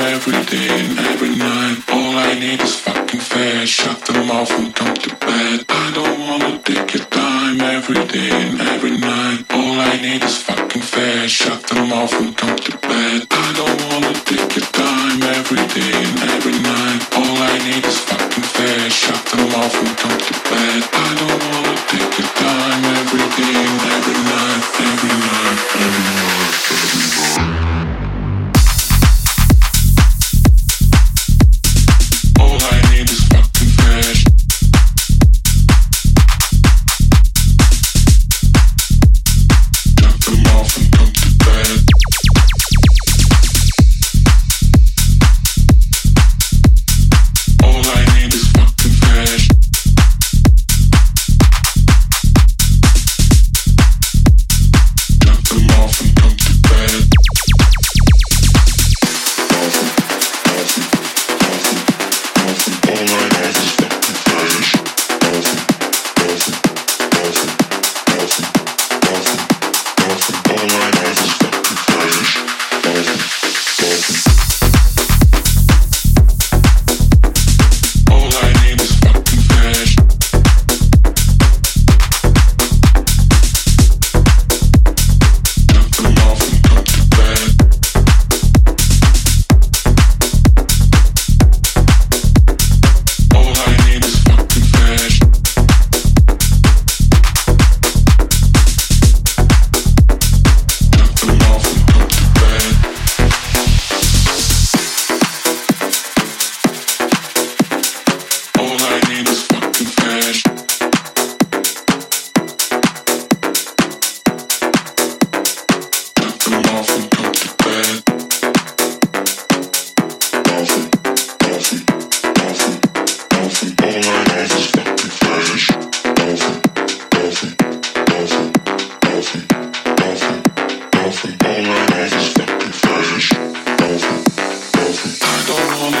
every day and every night. All I need is fucking fast. Shut them off and come to bed. I don't wanna take your time every day and every night. All I need is fucking fast. Shut them off and come to bed. I don't wanna take your time every day and every night. All I need is fucking fast. Shut them off and come to bed. I don't